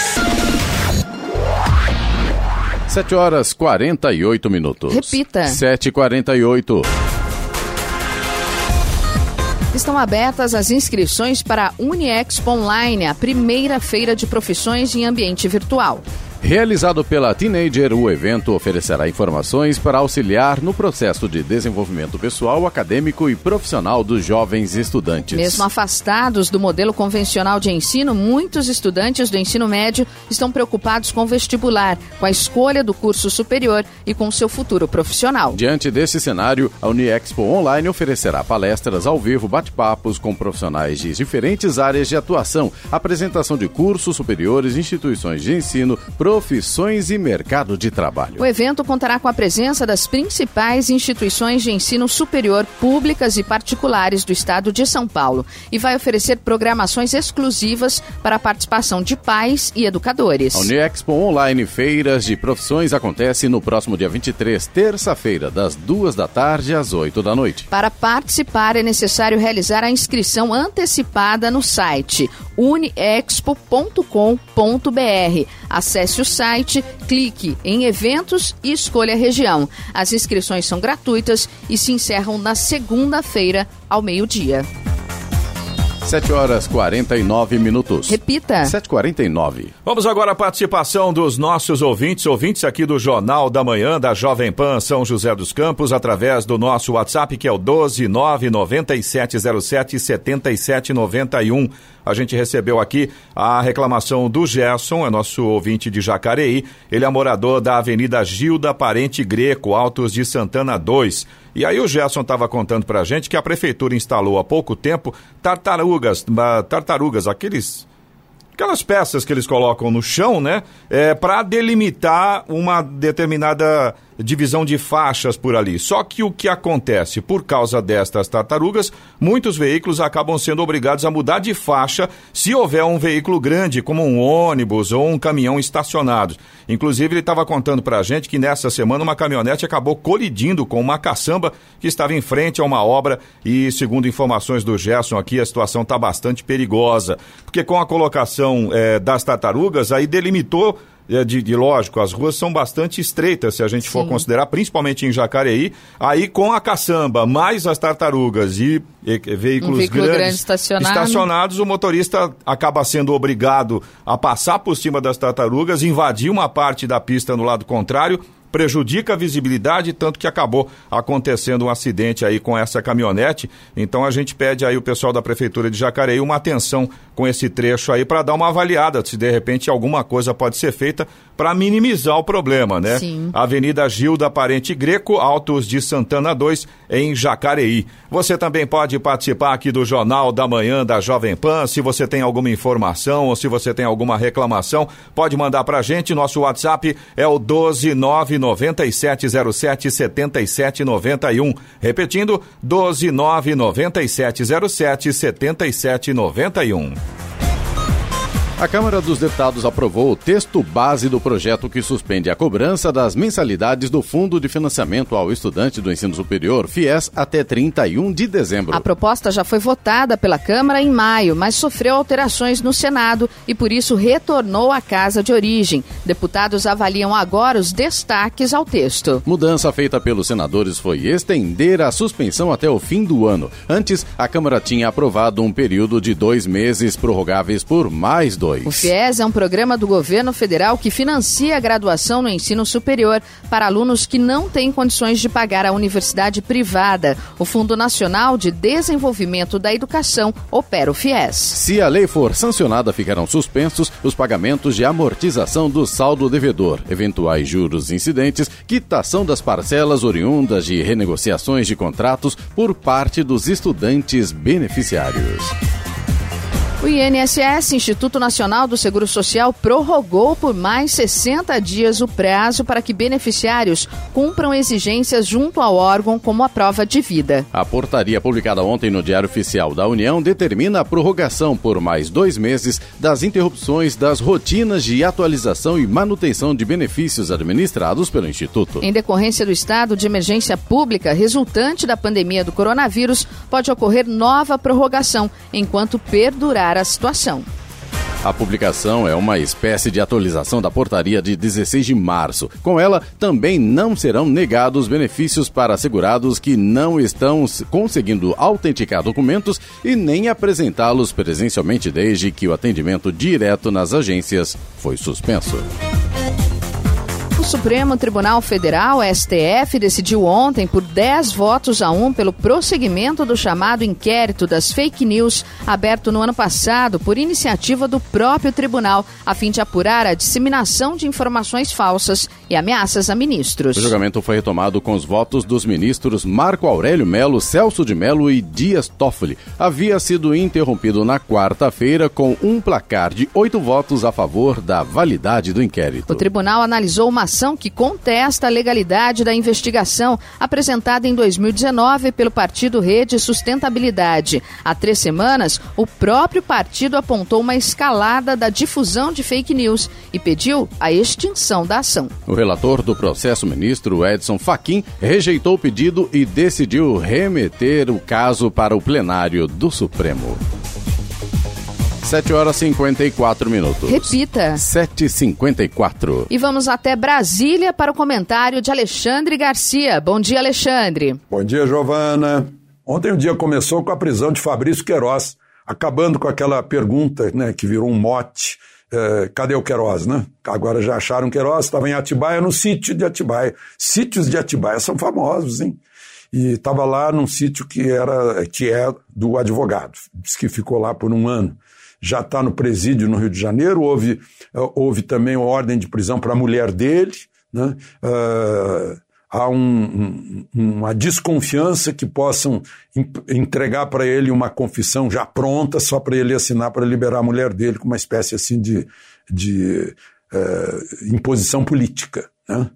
7 horas 48 minutos. Repita. 7h48. Estão abertas as inscrições para a Uniexpo Online, a primeira feira de profissões em ambiente virtual. Realizado pela Teenager, o evento oferecerá informações para auxiliar no processo de desenvolvimento pessoal, acadêmico e profissional dos jovens estudantes. Mesmo afastados do modelo convencional de ensino, muitos estudantes do ensino médio estão preocupados com o vestibular, com a escolha do curso superior e com seu futuro profissional. Diante desse cenário, a Uniexpo Online oferecerá palestras ao vivo, bate-papos com profissionais de diferentes áreas de atuação, apresentação de cursos superiores, instituições de ensino, profissões e mercado de trabalho. O evento contará com a presença das principais instituições de ensino superior públicas e particulares do estado de São Paulo e vai oferecer programações exclusivas para a participação de pais e educadores. A Uniexpo Online Feiras de Profissões acontece no próximo dia 23, terça-feira, das duas da tarde às 8 da noite. Para participar é necessário realizar a inscrição antecipada no site uniexpo.com.br. Acesse o site, clique em eventos e escolha a região. As inscrições são gratuitas e se encerram na segunda-feira ao meio-dia. 7 horas 49 minutos. Repita. 7h49. Vamos agora à participação dos nossos ouvintes, ouvintes aqui do Jornal da Manhã da Jovem Pan São José dos Campos, através do nosso WhatsApp, que é o 12997077791. A gente recebeu aqui a reclamação do Gerson, é nosso ouvinte de Jacareí. Ele é morador da Avenida Gilda Parente Greco, Altos de Santana 2. E aí o Gerson estava contando pra gente que a prefeitura instalou há pouco tempo tartarugas, tartarugas, aqueles aquelas peças que eles colocam no chão, né, é, para delimitar uma determinada divisão de faixas por ali. Só que o que acontece? Por causa destas tartarugas, muitos veículos acabam sendo obrigados a mudar de faixa se houver um veículo grande, como um ônibus ou um caminhão estacionados. Inclusive, ele estava contando para a gente que nessa semana uma caminhonete acabou colidindo com uma caçamba que estava em frente a uma obra e, segundo informações do Gerson aqui, a situação está bastante perigosa. Porque com a colocação é, das tartarugas, aí delimitou de, de, lógico, as ruas são bastante estreitas, se a gente Sim. for considerar, principalmente em Jacareí. Aí, com a caçamba, mais as tartarugas e, e veículos um grandes grande estacionado. estacionados, o motorista acaba sendo obrigado a passar por cima das tartarugas, invadir uma parte da pista no lado contrário prejudica a visibilidade, tanto que acabou acontecendo um acidente aí com essa caminhonete. Então a gente pede aí o pessoal da Prefeitura de Jacareí uma atenção com esse trecho aí para dar uma avaliada se de repente alguma coisa pode ser feita para minimizar o problema, né? Sim. Avenida Gilda Parente Greco, Altos de Santana 2, em Jacareí. Você também pode participar aqui do Jornal da Manhã da Jovem Pan. Se você tem alguma informação ou se você tem alguma reclamação, pode mandar para a gente. Nosso WhatsApp é o 12997077791. Repetindo, 12997077791. A Câmara dos Deputados aprovou o texto base do projeto que suspende a cobrança das mensalidades do Fundo de Financiamento ao Estudante do Ensino Superior, FIES, até 31 de dezembro. A proposta já foi votada pela Câmara em maio, mas sofreu alterações no Senado e por isso retornou à casa de origem. Deputados avaliam agora os destaques ao texto. Mudança feita pelos senadores foi estender a suspensão até o fim do ano. Antes, a Câmara tinha aprovado um período de dois meses prorrogáveis por mais dois. O FIES é um programa do governo federal que financia a graduação no ensino superior para alunos que não têm condições de pagar a universidade privada. O Fundo Nacional de Desenvolvimento da Educação opera o FIES. Se a lei for sancionada, ficarão suspensos os pagamentos de amortização do saldo devedor, eventuais juros incidentes, quitação das parcelas oriundas de renegociações de contratos por parte dos estudantes beneficiários. O INSS, Instituto Nacional do Seguro Social, prorrogou por mais 60 dias o prazo para que beneficiários cumpram exigências junto ao órgão como a prova de vida. A portaria publicada ontem no Diário Oficial da União determina a prorrogação por mais dois meses das interrupções das rotinas de atualização e manutenção de benefícios administrados pelo Instituto. Em decorrência do estado de emergência pública resultante da pandemia do coronavírus, pode ocorrer nova prorrogação enquanto perdurar a situação. A publicação é uma espécie de atualização da portaria de 16 de março. Com ela, também não serão negados benefícios para segurados que não estão conseguindo autenticar documentos e nem apresentá-los presencialmente desde que o atendimento direto nas agências foi suspenso. O Supremo Tribunal Federal, STF, decidiu ontem por 10 votos a 1 pelo prosseguimento do chamado inquérito das fake news, aberto no ano passado por iniciativa do próprio tribunal, a fim de apurar a disseminação de informações falsas e ameaças a ministros. O julgamento foi retomado com os votos dos ministros Marco Aurélio Melo, Celso de Melo e Dias Toffoli. Havia sido interrompido na quarta-feira com um placar de oito votos a favor da validade do inquérito. O tribunal analisou uma ação que contesta a legalidade da investigação apresentada em 2019 pelo partido Rede Sustentabilidade. Há três semanas, o próprio partido apontou uma escalada da difusão de fake news e pediu a extinção da ação. O relator do processo, ministro Edson Fachin, rejeitou o pedido e decidiu remeter o caso para o plenário do Supremo. 7 horas e 54 minutos. Repita. 7h54. E vamos até Brasília para o comentário de Alexandre Garcia. Bom dia, Alexandre. Bom dia, Giovana. Ontem o dia começou com a prisão de Fabrício Queiroz, acabando com aquela pergunta né, que virou um mote. É, cadê o Queiroz, né? Agora já acharam Queiroz, estava em Atibaia, no sítio de Atibaia. Sítios de Atibaia são famosos, hein? E estava lá num sítio que era que é do advogado, diz que ficou lá por um ano já está no presídio no Rio de Janeiro. Houve, houve também ordem de prisão para a mulher dele. Né? Uh, há um, um, uma desconfiança que possam entregar para ele uma confissão já pronta, só para ele assinar para liberar a mulher dele, com uma espécie assim de, de uh, imposição política. Né?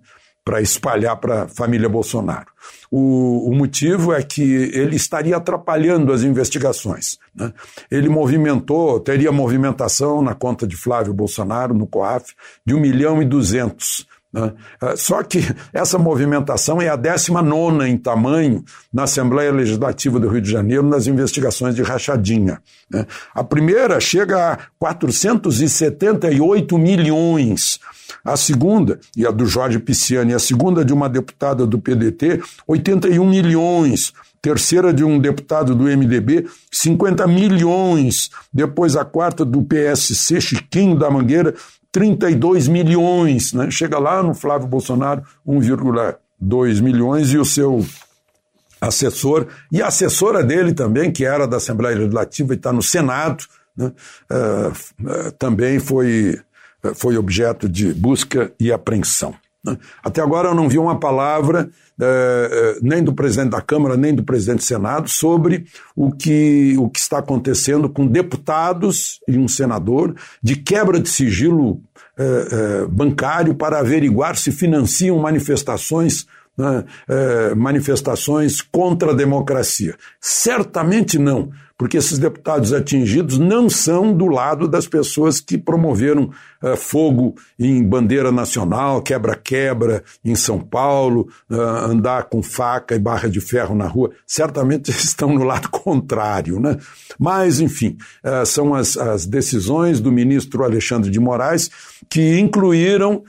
Para espalhar para a família Bolsonaro. O, o, motivo é que ele estaria atrapalhando as investigações. Né? Ele movimentou, teria movimentação na conta de Flávio Bolsonaro, no COAF, de 1 milhão e 200. Né? Ah, só que essa movimentação é a 19 em tamanho na Assembleia Legislativa do Rio de Janeiro nas investigações de rachadinha. Né? A primeira chega a 478 milhões a segunda, e a do Jorge Pisciani, a segunda de uma deputada do PDT, 81 milhões. Terceira de um deputado do MDB, 50 milhões. Depois a quarta do PSC, Chiquinho da Mangueira, 32 milhões. Né? Chega lá no Flávio Bolsonaro, 1,2 milhões, e o seu assessor, e a assessora dele também, que era da Assembleia Legislativa e está no Senado, né? uh, uh, também foi foi objeto de busca e apreensão. Até agora eu não vi uma palavra eh, eh, nem do presidente da Câmara, nem do presidente do Senado sobre o que, o que está acontecendo com deputados e um senador de quebra de sigilo eh, bancário para averiguar se financiam manifestações né, manifestações contra a democracia. Certamente não porque esses deputados atingidos não são do lado das pessoas que promoveram uh, fogo em bandeira nacional, quebra-quebra em São Paulo, uh, andar com faca e barra de ferro na rua. Certamente estão no lado contrário, né? Mas, enfim, uh, são as, as decisões do ministro Alexandre de Moraes que incluíram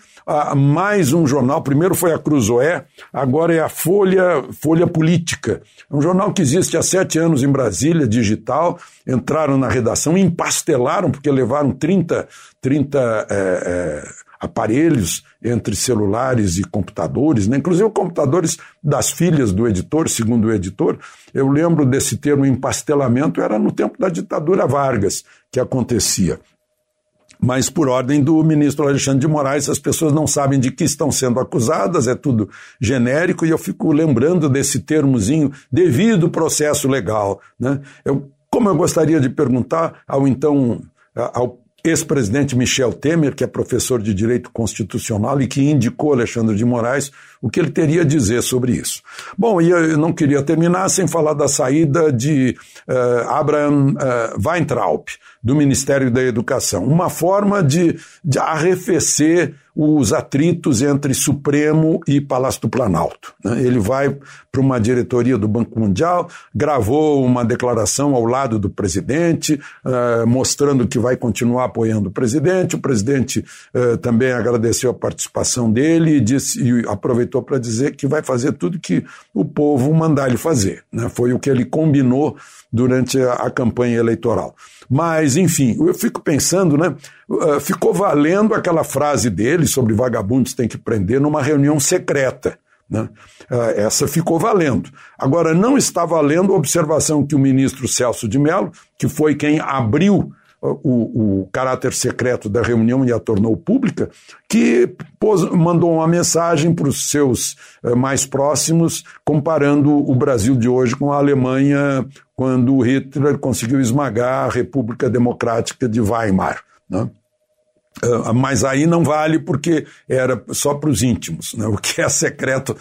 mais um jornal. Primeiro foi a Cruzoé, agora é a Folha, Folha Política. É um jornal que existe há sete anos em Brasília, digital. Entraram na redação, empastelaram, porque levaram 30, 30 é, é, aparelhos entre celulares e computadores, né? inclusive computadores das filhas do editor, segundo o editor. Eu lembro desse termo empastelamento, era no tempo da ditadura Vargas que acontecia mas por ordem do ministro Alexandre de Moraes, as pessoas não sabem de que estão sendo acusadas, é tudo genérico, e eu fico lembrando desse termozinho devido processo legal. Né? Eu, como eu gostaria de perguntar ao então ao ex-presidente Michel Temer, que é professor de Direito Constitucional e que indicou Alexandre de Moraes, o que ele teria a dizer sobre isso. Bom, e eu não queria terminar sem falar da saída de uh, Abraham uh, Weintraub, do Ministério da Educação. Uma forma de, de arrefecer os atritos entre Supremo e Palácio do Planalto. Né? Ele vai para uma diretoria do Banco Mundial, gravou uma declaração ao lado do presidente, uh, mostrando que vai continuar apoiando o presidente. O presidente uh, também agradeceu a participação dele e, disse, e aproveitou para dizer que vai fazer tudo que o povo mandar ele fazer. Né? Foi o que ele combinou durante a, campanha eleitoral. Mas, enfim, eu fico pensando, né? Uh, ficou valendo aquela frase dele sobre vagabundos tem que prender numa reunião secreta. Né? Uh, essa ficou valendo. Agora, não está valendo a observação que o ministro Celso de Mello, que foi quem abriu o, o, caráter secreto da reunião e a tornou pública, que pôs, mandou uma mensagem para os seus eh, mais próximos, comparando o Brasil de hoje com a Alemanha quando Hitler conseguiu esmagar a República Democrática de Weimar. Né? Uh, mas aí não vale porque era só para os íntimos. Né? O que é secreto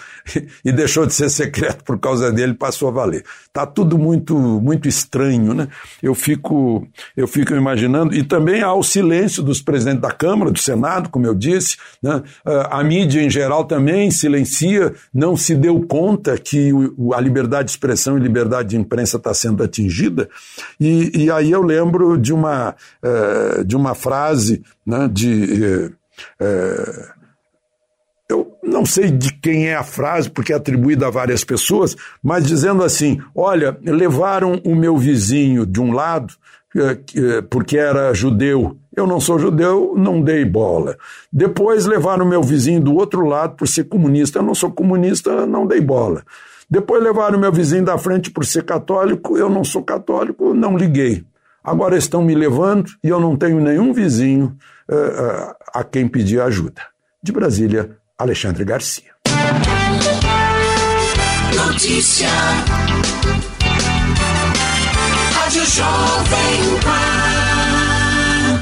e deixou de ser secreto por causa dele passou a valer. Tá tudo muito muito estranho, né? Eu fico eu fico imaginando e também há o silêncio dos presidentes da Câmara, do Senado, como eu disse. Né? Uh, a mídia em geral também silencia, não se deu conta que a liberdade de expressão e liberdade de imprensa está sendo atingida. E, e, aí eu lembro de uma uh, de uma frase né, de. É, eu não sei de quem é a frase, porque é atribuída a várias pessoas, mas dizendo assim: olha, levaram o meu vizinho de um lado porque era judeu. Eu não sou judeu, não dei bola. Depois levaram o meu vizinho do outro lado por ser comunista. Eu não sou comunista, não dei bola. Depois levaram o meu vizinho da frente por ser católico. Eu não sou católico, não liguei. Agora estão me levando e eu não tenho nenhum vizinho uh, uh, a quem pedir ajuda. De Brasília, Alexandre Garcia. Notícia. Rádio Jovem Pan.